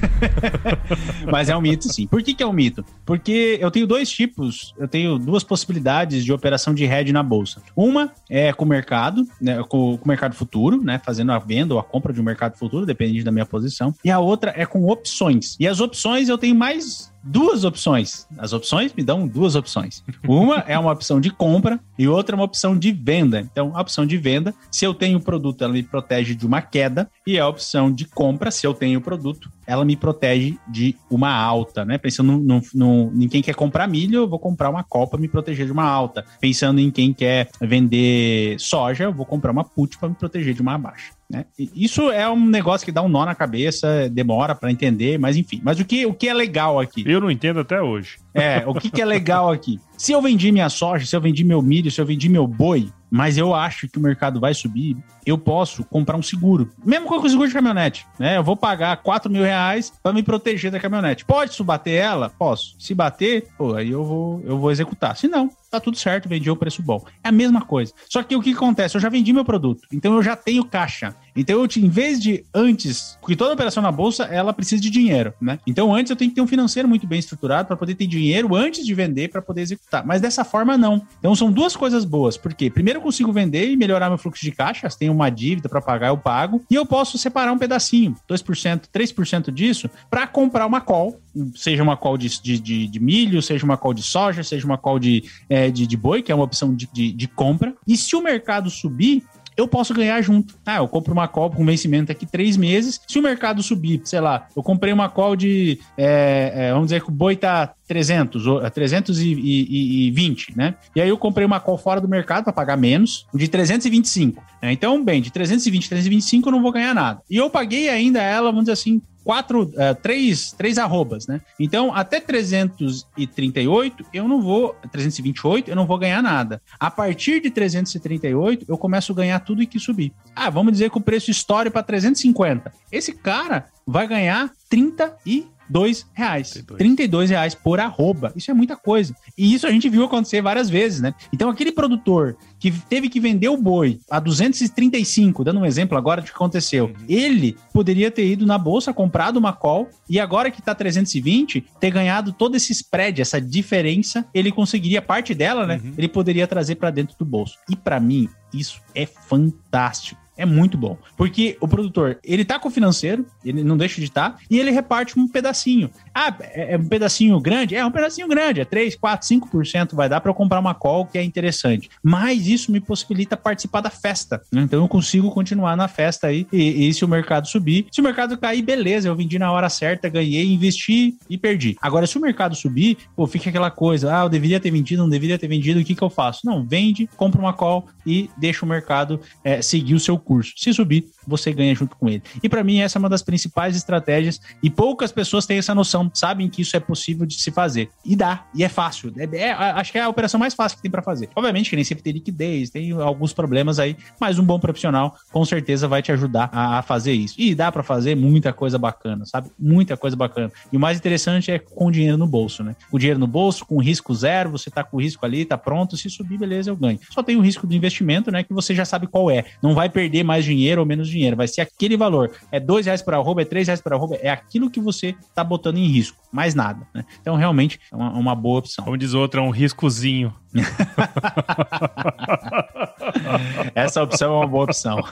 Mas é um mito, sim. Por que, que é um mito? Porque eu tenho dois tipos, eu tenho duas possibilidades de operação de hedge na bolsa. Uma é com o mercado, né, com, com o mercado futuro, né, fazendo a venda ou a compra de um mercado futuro, dependendo da minha posição. E a outra é com opções. E as opções eu tenho mais duas opções. As opções me dão duas opções. Uma é uma opção de compra e outra é uma opção de venda. Então, a opção de venda, se eu tenho o produto, ela me protege de uma queda, e a opção de compra, se eu tenho o produto, ela me protege de uma alta, né? Pensando no, no, em quem quer comprar milho, eu vou comprar uma copa me proteger de uma alta. Pensando em quem quer vender soja, eu vou comprar uma put para me proteger de uma baixa. Né? Isso é um negócio que dá um nó na cabeça, demora para entender, mas enfim. Mas o que, o que é legal aqui? Eu não entendo até hoje. É, o que, que é legal aqui? Se eu vendi minha soja, se eu vendi meu milho, se eu vendi meu boi, mas eu acho que o mercado vai subir, eu posso comprar um seguro. Mesmo com o seguro de caminhonete, né? Eu vou pagar 4 mil reais para me proteger da caminhonete. Pode bater ela? Posso. Se bater, pô, aí eu vou, eu vou executar. Se não, tá tudo certo, vendi o preço bom. É a mesma coisa. Só que o que acontece? Eu já vendi meu produto, então eu já tenho caixa. Então, eu, em vez de antes, porque toda operação na bolsa, ela precisa de dinheiro, né? Então, antes eu tenho que ter um financeiro muito bem estruturado para poder ter dinheiro antes de vender para poder executar. Mas dessa forma, não. Então, são duas coisas boas. Porque, primeiro, eu consigo vender e melhorar meu fluxo de caixa. Se tem uma dívida para pagar, eu pago. E eu posso separar um pedacinho, 2%, 3% disso, para comprar uma call seja uma call de, de, de, milho, seja uma call de soja, seja uma call de, é, de, de boi, que é uma opção de, de, de compra. E se o mercado subir, eu posso ganhar junto. Ah, eu compro uma call com vencimento aqui três meses. Se o mercado subir, sei lá, eu comprei uma call de, é, é, vamos dizer que o boi tá 300, 320, né? E aí eu comprei uma call fora do mercado para pagar menos, de 325. Né? Então, bem, de 320, 325 eu não vou ganhar nada. E eu paguei ainda ela, vamos dizer assim, quatro, uh, três, três arrobas, né? Então, até 338, eu não vou, 328, eu não vou ganhar nada. A partir de 338, eu começo a ganhar tudo e que subir. Ah, vamos dizer que o preço histórico para 350. Esse cara vai ganhar 30 e dois reais. 32. 32 reais por arroba. Isso é muita coisa. E isso a gente viu acontecer várias vezes, né? Então, aquele produtor que teve que vender o boi a 235, dando um exemplo agora de que aconteceu, uhum. ele poderia ter ido na bolsa, comprado uma call e agora que tá 320, ter ganhado todo esse spread, essa diferença, ele conseguiria parte dela, né? Uhum. Ele poderia trazer para dentro do bolso. E para mim, isso é fantástico é muito bom. Porque o produtor, ele tá com o financeiro, ele não deixa de estar, tá, e ele reparte um pedacinho. Ah, é, é um pedacinho grande? É um pedacinho grande, é 3, 4, 5% vai dar para eu comprar uma call que é interessante. Mas isso me possibilita participar da festa. Né? Então eu consigo continuar na festa aí. E, e, se o mercado subir, se o mercado cair, beleza, eu vendi na hora certa, ganhei, investi e perdi. Agora, se o mercado subir, pô, fica aquela coisa, ah, eu deveria ter vendido, não deveria ter vendido, o que que eu faço? Não, vende, compra uma call e deixa o mercado é, seguir o seu curso curso. Se subir, você ganha junto com ele. E para mim, essa é uma das principais estratégias. E poucas pessoas têm essa noção, sabem que isso é possível de se fazer. E dá, e é fácil. É, é, acho que é a operação mais fácil que tem para fazer. Obviamente que nem sempre tem liquidez, tem alguns problemas aí, mas um bom profissional com certeza vai te ajudar a, a fazer isso. E dá para fazer muita coisa bacana, sabe? Muita coisa bacana. E o mais interessante é com dinheiro no bolso, né? O dinheiro no bolso, com risco zero, você tá com o risco ali, tá pronto. Se subir, beleza, eu ganho. Só tem o risco do investimento, né? Que você já sabe qual é. Não vai perder mais dinheiro ou menos dinheiro. Vai ser aquele valor. É dois reais por arroba, é três reais por arroba, é aquilo que você está botando em risco, mais nada. Né? Então, realmente, é uma, uma boa opção. Como diz outro, é um riscozinho. Essa opção é uma boa opção.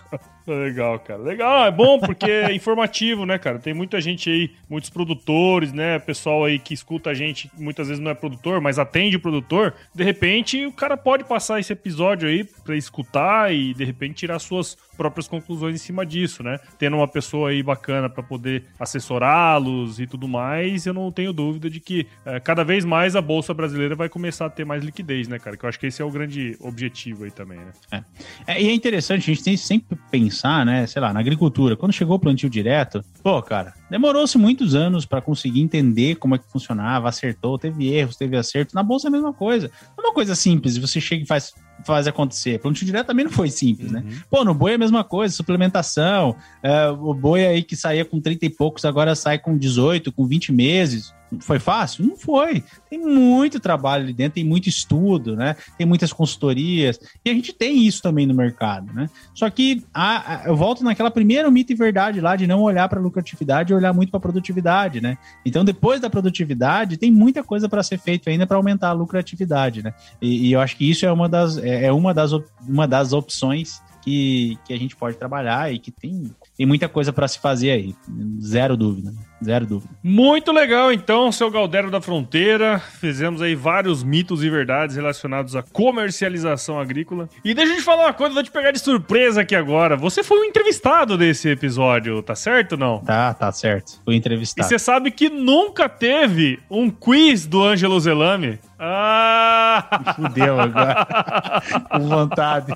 Legal, cara. Legal, é bom porque é informativo, né, cara? Tem muita gente aí, muitos produtores, né? Pessoal aí que escuta a gente, muitas vezes não é produtor, mas atende o produtor. De repente, o cara pode passar esse episódio aí para escutar e de repente tirar suas próprias conclusões em cima disso, né? Tendo uma pessoa aí bacana para poder assessorá-los e tudo mais, eu não tenho dúvida de que é, cada vez mais a bolsa brasileira vai começar a ter mais liquidez, né, cara? Que eu acho que esse é o grande objetivo aí também, né? É. é e é interessante, a gente tem sempre pensar, né, sei lá, na agricultura. Quando chegou o plantio direto, pô, cara, demorou-se muitos anos para conseguir entender como é que funcionava, acertou, teve erros, teve acertos. Na bolsa é a mesma coisa. É uma coisa simples, você chega e faz faz acontecer. Plantio direto também não foi simples, né? uhum. né? Pô, no boi é a mesma coisa, suplementação. É, o boi aí que saía com 30 e poucos agora sai com 18, com 20 meses. Foi fácil? Não foi. Tem muito trabalho ali dentro, tem muito estudo, né? Tem muitas consultorias. E a gente tem isso também no mercado, né? Só que a, a, eu volto naquela primeira mito e verdade lá de não olhar para lucratividade e olhar muito para produtividade, né? Então, depois da produtividade, tem muita coisa para ser feito ainda para aumentar a lucratividade, né? E, e, eu acho que isso é uma das, é, é uma das, uma das opções que, que a gente pode trabalhar e que tem, tem muita coisa para se fazer aí. Zero dúvida. Zero dúvida. Muito legal, então, seu Galdero da Fronteira. Fizemos aí vários mitos e verdades relacionados à comercialização agrícola. E deixa eu te falar uma coisa, vou te pegar de surpresa aqui agora. Você foi um entrevistado desse episódio, tá certo ou não? Tá, tá certo. Fui entrevistado. E você sabe que nunca teve um quiz do Ângelo Zelame? Ah! Fudeu agora. Com vontade.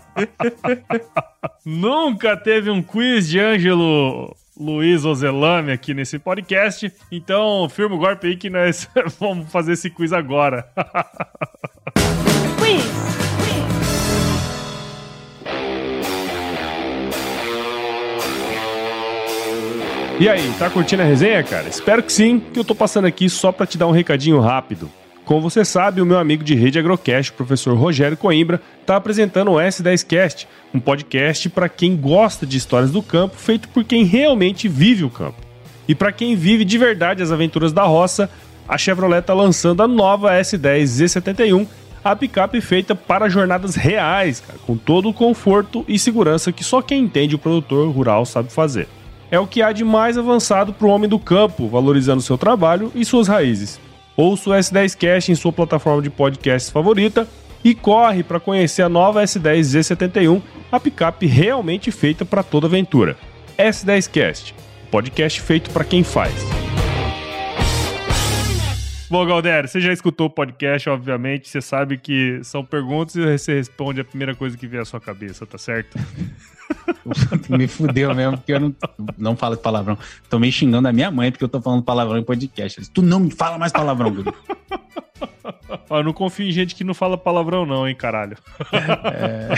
Nunca teve um quiz de Ângelo Luiz Ozelame aqui nesse podcast. Então, firma o golpe aí que nós vamos fazer esse quiz agora. quiz! E aí, tá curtindo a resenha, cara? Espero que sim, que eu tô passando aqui só para te dar um recadinho rápido. Como você sabe, o meu amigo de rede Agrocast, o professor Rogério Coimbra, está apresentando o S10Cast, um podcast para quem gosta de histórias do campo, feito por quem realmente vive o campo. E para quem vive de verdade as aventuras da roça, a Chevrolet está lançando a nova S10 Z71, a picape feita para jornadas reais, cara, com todo o conforto e segurança que só quem entende o produtor rural sabe fazer. É o que há de mais avançado para o homem do campo, valorizando seu trabalho e suas raízes. Ouça o S10 Cast em sua plataforma de podcasts favorita e corre para conhecer a nova S10 Z71, a picape realmente feita para toda aventura. S10 Cast, podcast feito para quem faz. Bom, Galdério, você já escutou o podcast, obviamente, você sabe que são perguntas e você responde a primeira coisa que vem à sua cabeça, tá certo? Me fudeu mesmo, porque eu não, não falo palavrão. Tô meio xingando a minha mãe porque eu tô falando palavrão em podcast. Disse, tu não me fala mais palavrão, Guilherme. eu não confio em gente que não fala palavrão, não, hein, caralho. É...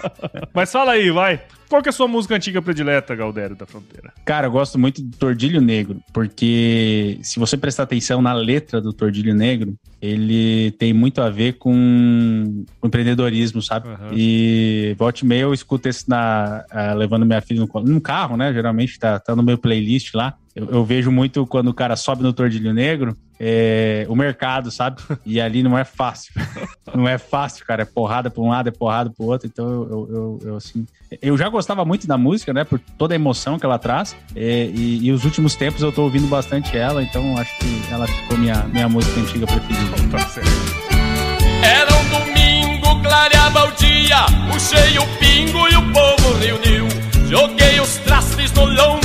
Mas fala aí, vai. Qual que é a sua música antiga predileta, Galdério da Fronteira? Cara, eu gosto muito do Tordilho Negro, porque se você prestar atenção na letra do Tordilho Negro, ele tem muito a ver com empreendedorismo, sabe? Uhum. E volte e meia eu escuto esse na, uh, levando minha filha no, no, carro, né? Geralmente tá, tá no meu playlist lá. Eu, eu, vejo muito quando o cara sobe no Tordilho Negro, é, o mercado, sabe? E ali não é fácil. não é fácil, cara. É porrada para um lado, é porrada para o outro. Então eu, eu, eu, assim. Eu já gostava muito da música, né? Por toda a emoção que ela traz. É, e, e, os últimos tempos eu tô ouvindo bastante ela, então acho que ela ficou minha, minha música antiga preferida. Tá certo. Era um domingo, clareava o dia, puxei o pingo e o povo reuniu. Joguei os trastes no lombo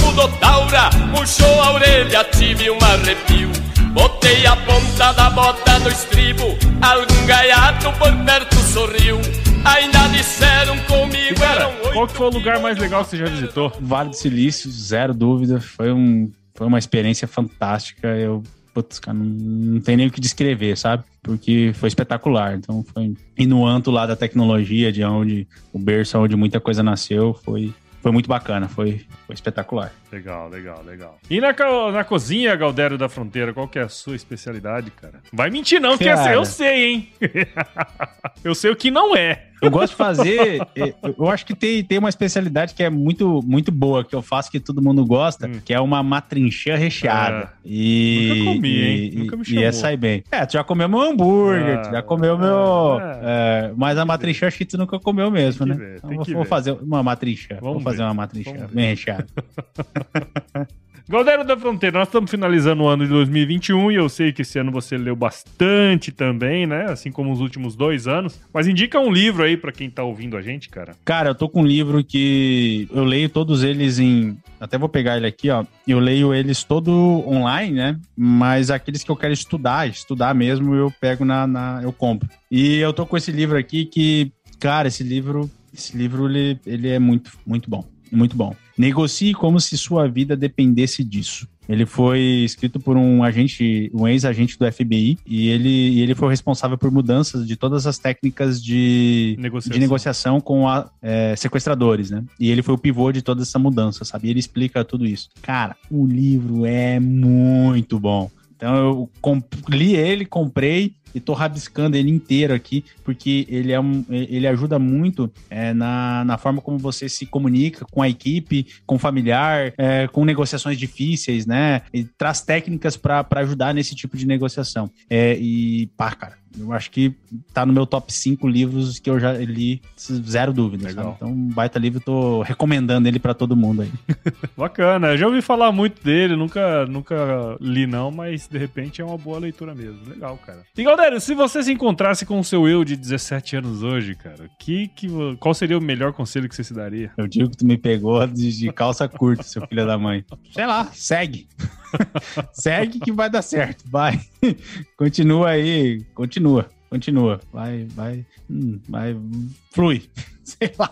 puxou a orelha, tive um arrepio. Botei a ponta da bota no estribo, algum gaiato por perto sorriu. Ainda disseram comigo. E cara, qual que foi o lugar mais legal que você já visitou? Vale do Silício, zero dúvida. Foi, um, foi uma experiência fantástica. Eu putz, cara, não, não, tem nem o que descrever, sabe? Porque foi espetacular. Então foi. E no anto lá da tecnologia, de onde o berço, onde muita coisa nasceu, foi foi muito bacana, foi, foi espetacular. Legal, legal, legal. E na, na cozinha, Galdério da Fronteira, qual que é a sua especialidade, cara? Vai mentir não, que eu sei, hein? eu sei o que não é. Eu gosto de fazer. eu acho que tem, tem uma especialidade que é muito, muito boa, que eu faço que todo mundo gosta, hum. que é uma matrinchã recheada. É. E, Nunca comi, hein? Nunca me chamou. E essa aí bem. É, tu já comeu meu hambúrguer, ah, tu já comeu meu. É. É, mas a matrinchã acho que tu nunca comeu mesmo, né? Ver, então, vou, vou fazer uma matrinchã. Vamos vou fazer ver. uma matrinchã bem recheada. Galdero da Fronteira, nós estamos finalizando o ano de 2021 e eu sei que esse ano você leu bastante também, né? Assim como os últimos dois anos. Mas indica um livro aí para quem tá ouvindo a gente, cara. Cara, eu tô com um livro que eu leio todos eles em. Até vou pegar ele aqui, ó. Eu leio eles todo online, né? Mas aqueles que eu quero estudar, estudar mesmo, eu pego na. na... eu compro. E eu tô com esse livro aqui que, cara, esse livro. Esse livro ele, ele é muito, muito bom. Muito bom. Negocie como se sua vida dependesse disso. Ele foi escrito por um agente, um ex-agente do FBI, e ele, e ele foi responsável por mudanças de todas as técnicas de negociação, de negociação com a, é, sequestradores, né? E ele foi o pivô de toda essa mudança, sabe? E ele explica tudo isso. Cara, o livro é muito bom Então eu li ele, comprei e tô rabiscando ele inteiro aqui, porque ele, é um, ele ajuda muito é, na, na forma como você se comunica com a equipe, com o familiar, é, com negociações difíceis, né? E traz técnicas para ajudar nesse tipo de negociação. É, e, pá, cara, eu acho que tá no meu top 5 livros que eu já li, zero dúvida. Então, um baita livro, tô recomendando ele para todo mundo aí. Bacana, eu já ouvi falar muito dele, nunca, nunca li não, mas de repente é uma boa leitura mesmo. Legal, cara. E galera, se você se encontrasse com o seu eu de 17 anos hoje, cara, que, que, qual seria o melhor conselho que você se daria? Eu digo que tu me pegou de, de calça curta, seu filho da mãe. Sei lá, segue. segue que vai dar certo, vai. Continua aí, continua, continua. Vai, vai, hum, vai, flui. Sei lá.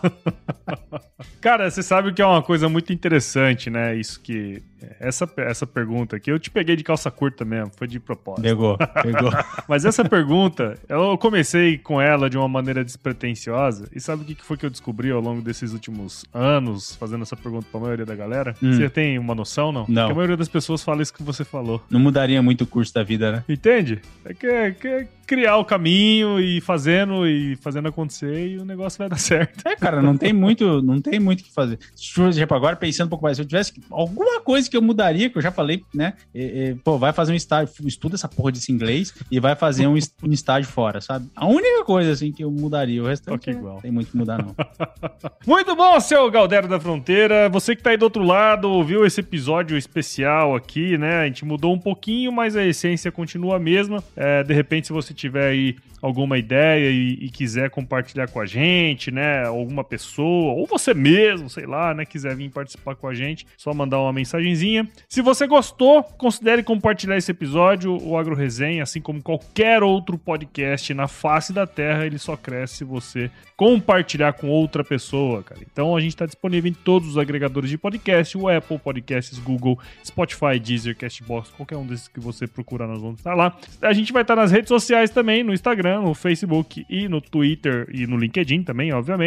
Cara, você sabe que é uma coisa muito interessante, né? Isso que. Essa, essa pergunta aqui, eu te peguei de calça curta mesmo, foi de propósito. Pegou, pegou. Mas essa pergunta, eu comecei com ela de uma maneira despretensiosa. E sabe o que foi que eu descobri ao longo desses últimos anos, fazendo essa pergunta pra maioria da galera? Hum. Você tem uma noção, não? Não. Porque a maioria das pessoas fala isso que você falou. Não mudaria muito o curso da vida, né? Entende? É que, é que é criar o caminho e fazendo e fazendo acontecer e o negócio vai dar certo. É, cara, não tem muito, não tem muito o que fazer. Tipo, agora pensando um pouco mais, se eu tivesse alguma coisa que eu mudaria, que eu já falei, né? E, e, pô, vai fazer um estágio, estuda essa porra desse inglês e vai fazer um, um estágio fora, sabe? A única coisa, assim, que eu mudaria. O resto okay, é, igual. tem muito que mudar, não. muito bom, seu Galdero da Fronteira. Você que tá aí do outro lado, ouviu esse episódio especial aqui, né? A gente mudou um pouquinho, mas a essência continua a mesma. É, de repente, se você tiver aí alguma ideia e, e, quiser compartilhar com a gente, né? Alguma pessoa, ou você mesmo, sei lá, né? Quiser vir participar com a gente, só mandar uma mensagenzinha. Se você gostou, considere compartilhar esse episódio. O Agro Resenha, assim como qualquer outro podcast na face da Terra, ele só cresce se você compartilhar com outra pessoa, cara. Então a gente está disponível em todos os agregadores de podcast, o Apple Podcasts, Google, Spotify, Deezer, Castbox, qualquer um desses que você procurar, nós vamos estar lá. A gente vai estar nas redes sociais também, no Instagram, no Facebook e no Twitter e no LinkedIn também, obviamente.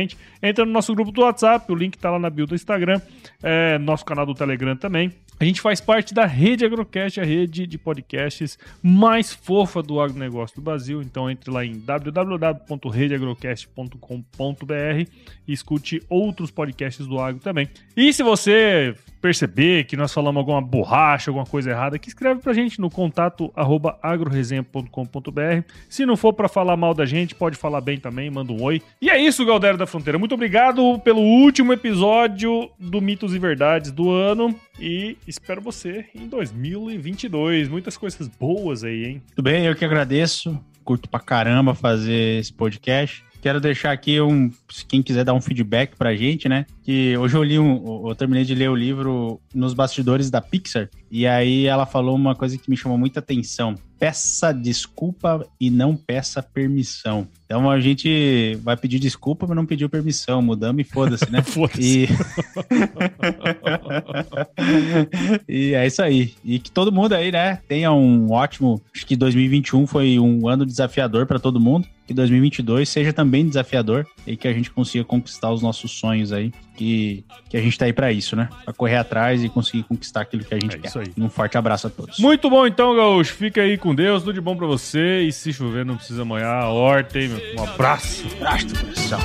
Entra no nosso grupo do WhatsApp, o link está lá na bio do Instagram, é, nosso canal do Telegram também. A gente faz parte da Rede Agrocast, a rede de podcasts mais fofa do agronegócio do Brasil. Então entre lá em www.redeagrocast.com.br e escute outros podcasts do agro também. E se você perceber que nós falamos alguma borracha, alguma coisa errada, que escreve pra gente no contato arroba agroresenha.com.br. Se não for para falar mal da gente, pode falar bem também, manda um oi. E é isso, Galdero da Fronteira. Muito obrigado pelo último episódio do Mitos e Verdades do ano e espero você em 2022. Muitas coisas boas aí, hein? Tudo bem, eu que agradeço. Curto pra caramba fazer esse podcast. Quero deixar aqui um. Quem quiser dar um feedback pra gente, né? Que hoje eu li um. Eu terminei de ler o livro Nos Bastidores da Pixar. E aí ela falou uma coisa que me chamou muita atenção. Peça desculpa e não peça permissão. Então a gente vai pedir desculpa, mas não pediu permissão. Mudamos e foda-se, né? foda-se. E... e é isso aí. E que todo mundo aí, né, tenha um ótimo. Acho que 2021 foi um ano desafiador para todo mundo que 2022 seja também desafiador e que a gente consiga conquistar os nossos sonhos aí, que, que a gente tá aí para isso, né? Para correr atrás e conseguir conquistar aquilo que a gente é quer. Um forte abraço a todos. Muito bom então, Gaúcho. Fica aí com Deus, tudo de bom para você e se chover não precisa molhar a horta, hein, meu? Um abraço. Um abraço, pessoal.